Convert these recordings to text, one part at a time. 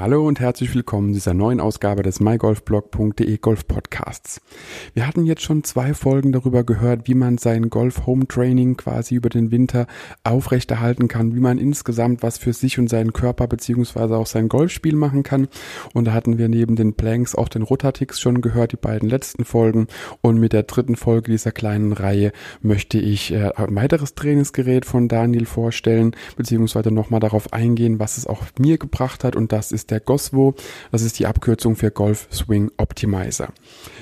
Hallo und herzlich willkommen zu dieser neuen Ausgabe des mygolfblog.de Golf Podcasts. Wir hatten jetzt schon zwei Folgen darüber gehört, wie man sein Golf Home Training quasi über den Winter aufrechterhalten kann, wie man insgesamt was für sich und seinen Körper beziehungsweise auch sein Golfspiel machen kann. Und da hatten wir neben den Planks auch den Rotatix schon gehört, die beiden letzten Folgen. Und mit der dritten Folge dieser kleinen Reihe möchte ich äh, ein weiteres Trainingsgerät von Daniel vorstellen, beziehungsweise nochmal darauf eingehen, was es auch mir gebracht hat. Und das ist der GOSWO. Das ist die Abkürzung für Golf Swing Optimizer.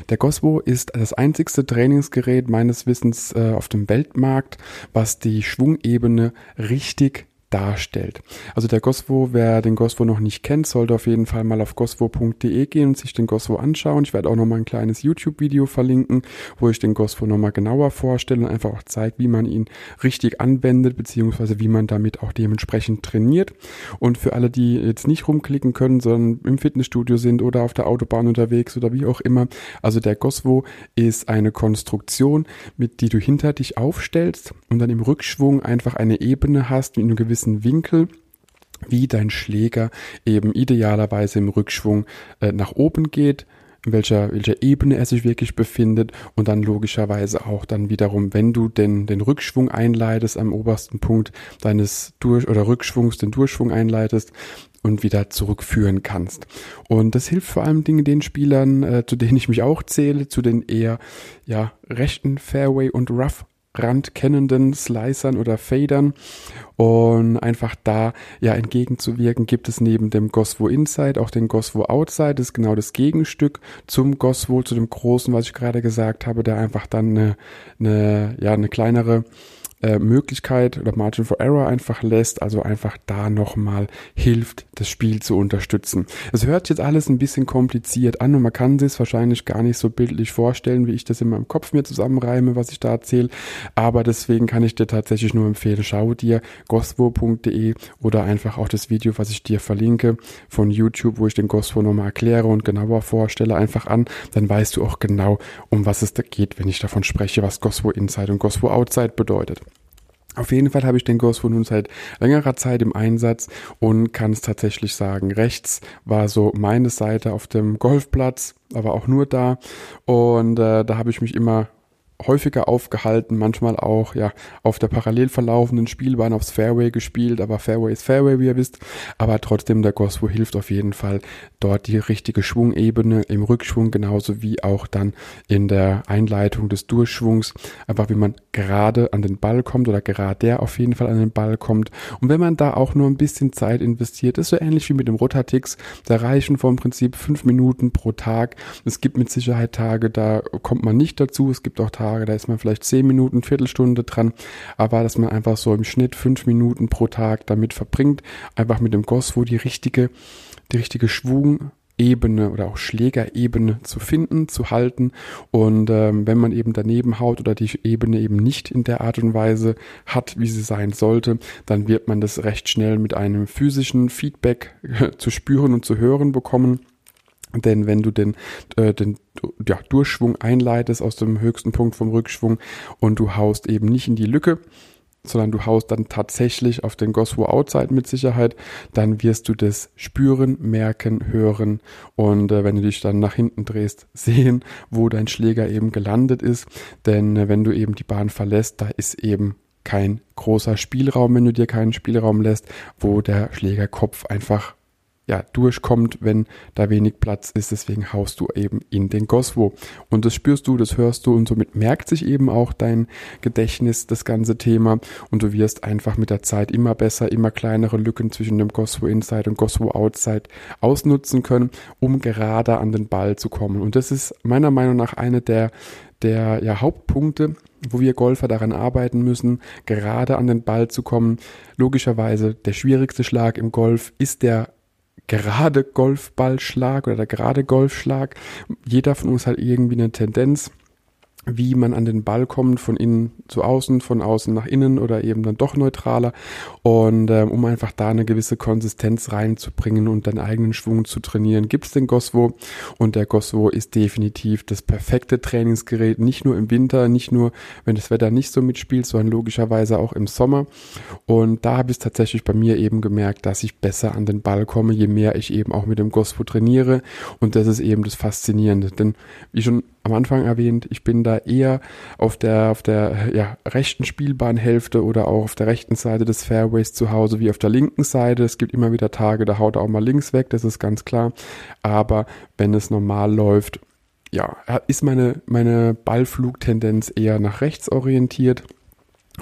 Der GOSWO ist das einzigste Trainingsgerät meines Wissens äh, auf dem Weltmarkt, was die Schwungebene richtig darstellt. Also der Goswo, wer den Goswo noch nicht kennt, sollte auf jeden Fall mal auf goswo.de gehen und sich den Goswo anschauen. Ich werde auch noch mal ein kleines YouTube-Video verlinken, wo ich den Goswo noch mal genauer vorstelle und einfach auch zeige, wie man ihn richtig anwendet, beziehungsweise wie man damit auch dementsprechend trainiert. Und für alle, die jetzt nicht rumklicken können, sondern im Fitnessstudio sind oder auf der Autobahn unterwegs oder wie auch immer, also der Goswo ist eine Konstruktion, mit die du hinter dich aufstellst und dann im Rückschwung einfach eine Ebene hast mit einem gewissen gewissen Winkel wie dein Schläger eben idealerweise im Rückschwung äh, nach oben geht, in welcher, welcher Ebene er sich wirklich befindet und dann logischerweise auch dann wiederum, wenn du den, den Rückschwung einleitest am obersten Punkt deines Durch- oder Rückschwungs, den Durchschwung einleitest und wieder zurückführen kannst. Und das hilft vor allem Dingen den Spielern, äh, zu denen ich mich auch zähle, zu den eher ja rechten Fairway und Rough randkennenden Slicern oder Fadern und einfach da ja entgegenzuwirken gibt es neben dem Goswo Inside auch den Goswo Outside, das ist genau das Gegenstück zum Goswo, zu dem großen, was ich gerade gesagt habe, der einfach dann eine, eine ja eine kleinere äh, Möglichkeit oder Margin for Error einfach lässt, also einfach da nochmal hilft, das Spiel zu unterstützen. Es hört jetzt alles ein bisschen kompliziert an und man kann sich wahrscheinlich gar nicht so bildlich vorstellen, wie ich das in meinem Kopf mir zusammenreime, was ich da erzähle, aber deswegen kann ich dir tatsächlich nur empfehlen, schau dir goswo.de oder einfach auch das Video, was ich dir verlinke von YouTube, wo ich den Goswo nochmal erkläre und genauer vorstelle, einfach an, dann weißt du auch genau, um was es da geht, wenn ich davon spreche, was Goswo Inside und Goswo Outside bedeutet. Auf jeden Fall habe ich den Ghost nun seit längerer Zeit im Einsatz und kann es tatsächlich sagen. Rechts war so meine Seite auf dem Golfplatz, aber auch nur da. Und äh, da habe ich mich immer häufiger aufgehalten, manchmal auch ja auf der parallel verlaufenden Spielbahn aufs Fairway gespielt, aber Fairway ist Fairway, wie ihr wisst, aber trotzdem der Goswo hilft auf jeden Fall dort die richtige Schwungebene im Rückschwung genauso wie auch dann in der Einleitung des Durchschwungs, einfach wie man gerade an den Ball kommt oder gerade der auf jeden Fall an den Ball kommt. Und wenn man da auch nur ein bisschen Zeit investiert, ist so ähnlich wie mit dem Rotatix, da reichen vom Prinzip fünf Minuten pro Tag. Es gibt mit Sicherheit Tage, da kommt man nicht dazu, es gibt auch Tage, Tage, da ist man vielleicht zehn Minuten, Viertelstunde dran, aber dass man einfach so im Schnitt fünf Minuten pro Tag damit verbringt, einfach mit dem Goswo die richtige, die richtige Schwung Ebene oder auch Schlägerebene zu finden, zu halten. Und ähm, wenn man eben daneben haut oder die Ebene eben nicht in der Art und Weise hat, wie sie sein sollte, dann wird man das recht schnell mit einem physischen Feedback zu spüren und zu hören bekommen. Denn wenn du den, äh, den ja, Durchschwung einleitest aus dem höchsten Punkt vom Rückschwung und du haust eben nicht in die Lücke, sondern du haust dann tatsächlich auf den Goswo Outside mit Sicherheit, dann wirst du das spüren, merken, hören und äh, wenn du dich dann nach hinten drehst, sehen, wo dein Schläger eben gelandet ist. Denn äh, wenn du eben die Bahn verlässt, da ist eben kein großer Spielraum, wenn du dir keinen Spielraum lässt, wo der Schlägerkopf einfach ja, durchkommt, wenn da wenig Platz ist. Deswegen haust du eben in den Goswo. Und das spürst du, das hörst du und somit merkt sich eben auch dein Gedächtnis das ganze Thema und du wirst einfach mit der Zeit immer besser, immer kleinere Lücken zwischen dem Goswo Inside und Goswo Outside ausnutzen können, um gerade an den Ball zu kommen. Und das ist meiner Meinung nach eine der der ja, Hauptpunkte, wo wir Golfer daran arbeiten müssen, gerade an den Ball zu kommen. Logischerweise der schwierigste Schlag im Golf ist der gerade Golfballschlag oder der gerade Golfschlag. Jeder von uns hat irgendwie eine Tendenz, wie man an den Ball kommt, von innen zu außen, von außen nach innen oder eben dann doch neutraler. Und ähm, um einfach da eine gewisse Konsistenz reinzubringen und deinen eigenen Schwung zu trainieren, gibt's den Goswo. Und der Goswo ist definitiv das perfekte Trainingsgerät, nicht nur im Winter, nicht nur, wenn das Wetter nicht so mitspielt, sondern logischerweise auch im Sommer. Und da habe ich tatsächlich bei mir eben gemerkt, dass ich besser an den Ball komme, je mehr ich eben auch mit dem Goswo trainiere. Und das ist eben das Faszinierende. Denn wie schon am Anfang erwähnt, ich bin da eher auf der, auf der ja, rechten Spielbahnhälfte oder auch auf der rechten Seite des Fairways zu Hause wie auf der linken Seite. Es gibt immer wieder Tage, da haut er auch mal links weg, das ist ganz klar. Aber wenn es normal läuft, ja, ist meine, meine Ballflugtendenz eher nach rechts orientiert.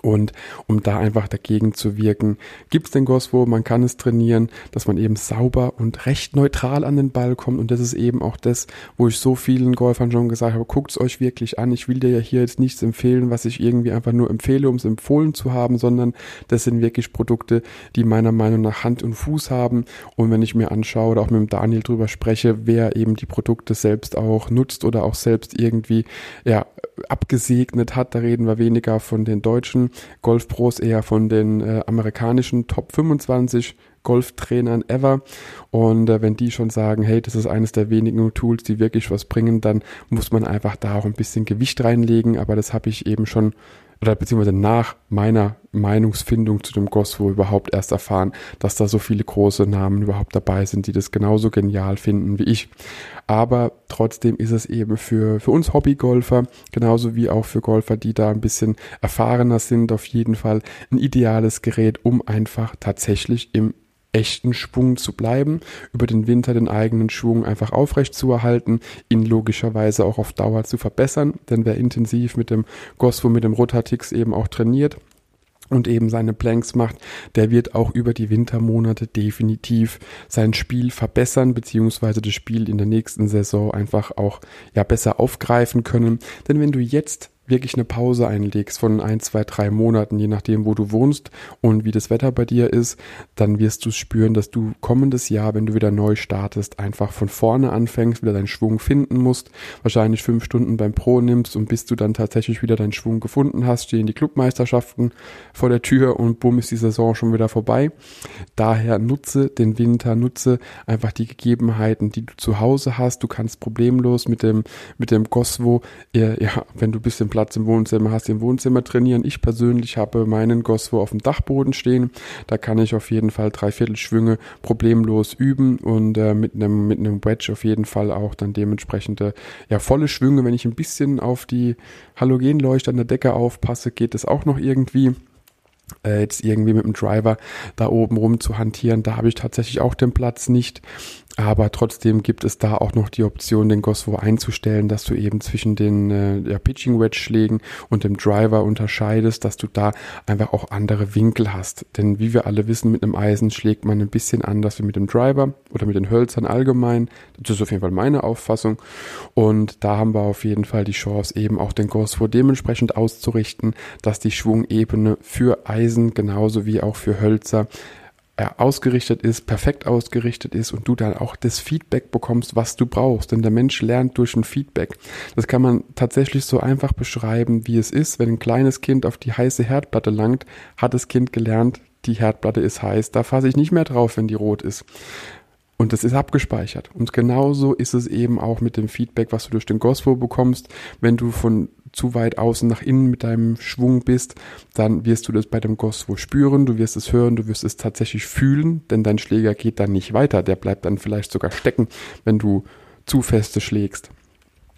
Und um da einfach dagegen zu wirken, gibt es den Goswo, man kann es trainieren, dass man eben sauber und recht neutral an den Ball kommt. Und das ist eben auch das, wo ich so vielen Golfern schon gesagt habe, guckt es euch wirklich an. Ich will dir ja hier jetzt nichts empfehlen, was ich irgendwie einfach nur empfehle, um es empfohlen zu haben, sondern das sind wirklich Produkte, die meiner Meinung nach Hand und Fuß haben. Und wenn ich mir anschaue oder auch mit dem Daniel drüber spreche, wer eben die Produkte selbst auch nutzt oder auch selbst irgendwie ja, abgesegnet hat, da reden wir weniger von den deutschen Golfpros eher von den äh, amerikanischen Top 25 Golftrainern ever. Und äh, wenn die schon sagen, hey, das ist eines der wenigen Tools, die wirklich was bringen, dann muss man einfach da auch ein bisschen Gewicht reinlegen. Aber das habe ich eben schon oder beziehungsweise nach meiner Meinungsfindung zu dem Goswo überhaupt erst erfahren, dass da so viele große Namen überhaupt dabei sind, die das genauso genial finden wie ich. Aber trotzdem ist es eben für, für uns Hobbygolfer, genauso wie auch für Golfer, die da ein bisschen erfahrener sind, auf jeden Fall ein ideales Gerät, um einfach tatsächlich im echten Schwung zu bleiben, über den Winter den eigenen Schwung einfach aufrecht zu erhalten, ihn logischerweise auch auf Dauer zu verbessern, denn wer intensiv mit dem Goswo, mit dem Rotatix eben auch trainiert, und eben seine Planks macht, der wird auch über die Wintermonate definitiv sein Spiel verbessern, beziehungsweise das Spiel in der nächsten Saison einfach auch ja besser aufgreifen können. Denn wenn du jetzt wirklich eine Pause einlegst von ein, zwei, drei Monaten, je nachdem, wo du wohnst und wie das Wetter bei dir ist, dann wirst du spüren, dass du kommendes Jahr, wenn du wieder neu startest, einfach von vorne anfängst, wieder deinen Schwung finden musst, wahrscheinlich fünf Stunden beim Pro nimmst und bis du dann tatsächlich wieder deinen Schwung gefunden hast, stehen die Clubmeisterschaften vor der Tür und bumm ist die Saison schon wieder vorbei. Daher nutze den Winter, nutze einfach die Gegebenheiten, die du zu Hause hast. Du kannst problemlos mit dem, mit dem Goswo, ja, wenn du bisschen Platz im Wohnzimmer hast, im Wohnzimmer trainieren. Ich persönlich habe meinen Goswo auf dem Dachboden stehen. Da kann ich auf jeden Fall dreiviertel Schwünge problemlos üben und äh, mit einem mit Wedge auf jeden Fall auch dann dementsprechende ja volle Schwünge. Wenn ich ein bisschen auf die Halogenleuchte an der Decke aufpasse, geht es auch noch irgendwie äh, jetzt irgendwie mit dem Driver da oben rum zu hantieren. Da habe ich tatsächlich auch den Platz nicht. Aber trotzdem gibt es da auch noch die Option, den Goswo einzustellen, dass du eben zwischen den äh, ja, Pitching Wedge Schlägen und dem Driver unterscheidest, dass du da einfach auch andere Winkel hast. Denn wie wir alle wissen, mit einem Eisen schlägt man ein bisschen anders wie mit dem Driver oder mit den Hölzern allgemein. Das ist auf jeden Fall meine Auffassung. Und da haben wir auf jeden Fall die Chance, eben auch den Goswo dementsprechend auszurichten, dass die Schwungebene für Eisen genauso wie auch für Hölzer er ausgerichtet ist, perfekt ausgerichtet ist und du dann auch das Feedback bekommst, was du brauchst. Denn der Mensch lernt durch ein Feedback. Das kann man tatsächlich so einfach beschreiben, wie es ist, wenn ein kleines Kind auf die heiße Herdplatte langt, hat das Kind gelernt, die Herdplatte ist heiß. Da fasse ich nicht mehr drauf, wenn die rot ist. Und das ist abgespeichert. Und genauso ist es eben auch mit dem Feedback, was du durch den Gosfo bekommst. Wenn du von zu weit außen nach innen mit deinem Schwung bist, dann wirst du das bei dem Goswo spüren, du wirst es hören, du wirst es tatsächlich fühlen, denn dein Schläger geht dann nicht weiter, der bleibt dann vielleicht sogar stecken, wenn du zu feste schlägst.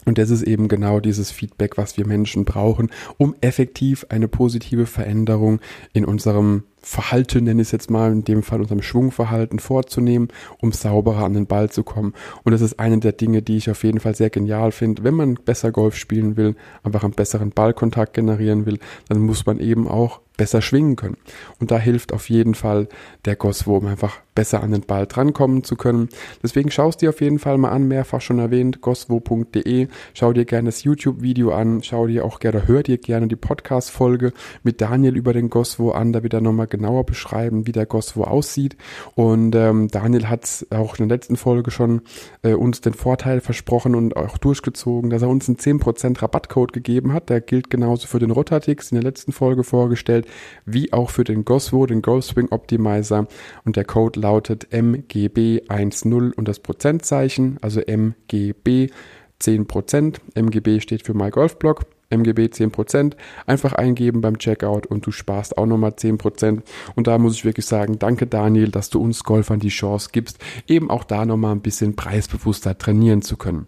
Und das ist eben genau dieses Feedback, was wir Menschen brauchen, um effektiv eine positive Veränderung in unserem Verhalten, nenne ich es jetzt mal, in dem Fall unserem Schwungverhalten vorzunehmen, um sauberer an den Ball zu kommen. Und das ist eine der Dinge, die ich auf jeden Fall sehr genial finde. Wenn man besser Golf spielen will, einfach einen besseren Ballkontakt generieren will, dann muss man eben auch besser schwingen können. Und da hilft auf jeden Fall der Goswo, um einfach besser an den Ball drankommen zu können. Deswegen schaust dir auf jeden Fall mal an, mehrfach schon erwähnt, goswo.de. Schau dir gerne das YouTube-Video an, schau dir auch gerne, hör dir gerne die Podcast-Folge mit Daniel über den Goswo an. Da wird er nochmal genauer beschreiben, wie der Goswo aussieht. Und ähm, Daniel hat auch in der letzten Folge schon äh, uns den Vorteil versprochen und auch durchgezogen, dass er uns einen 10% Rabattcode gegeben hat. Der gilt genauso für den Rotatix in der letzten Folge vorgestellt, wie auch für den Goswo, den Goal Swing Optimizer. Und der Code lautet MGB10 und das Prozentzeichen, also MGB 10%. MGB steht für My Golf Blog. MGB 10%, einfach eingeben beim Checkout und du sparst auch nochmal 10%. Und da muss ich wirklich sagen, danke Daniel, dass du uns Golfern die Chance gibst, eben auch da nochmal ein bisschen preisbewusster trainieren zu können.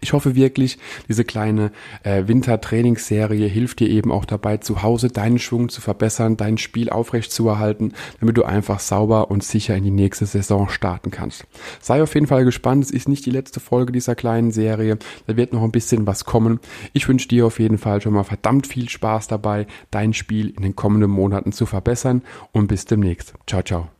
Ich hoffe wirklich, diese kleine äh, Wintertrainingsserie hilft dir eben auch dabei, zu Hause deinen Schwung zu verbessern, dein Spiel aufrecht zu erhalten, damit du einfach sauber und sicher in die nächste Saison starten kannst. Sei auf jeden Fall gespannt, es ist nicht die letzte Folge dieser kleinen Serie, da wird noch ein bisschen was kommen. Ich wünsche dir auf jeden Fall schon mal verdammt viel Spaß dabei, dein Spiel in den kommenden Monaten zu verbessern und bis demnächst. Ciao, ciao.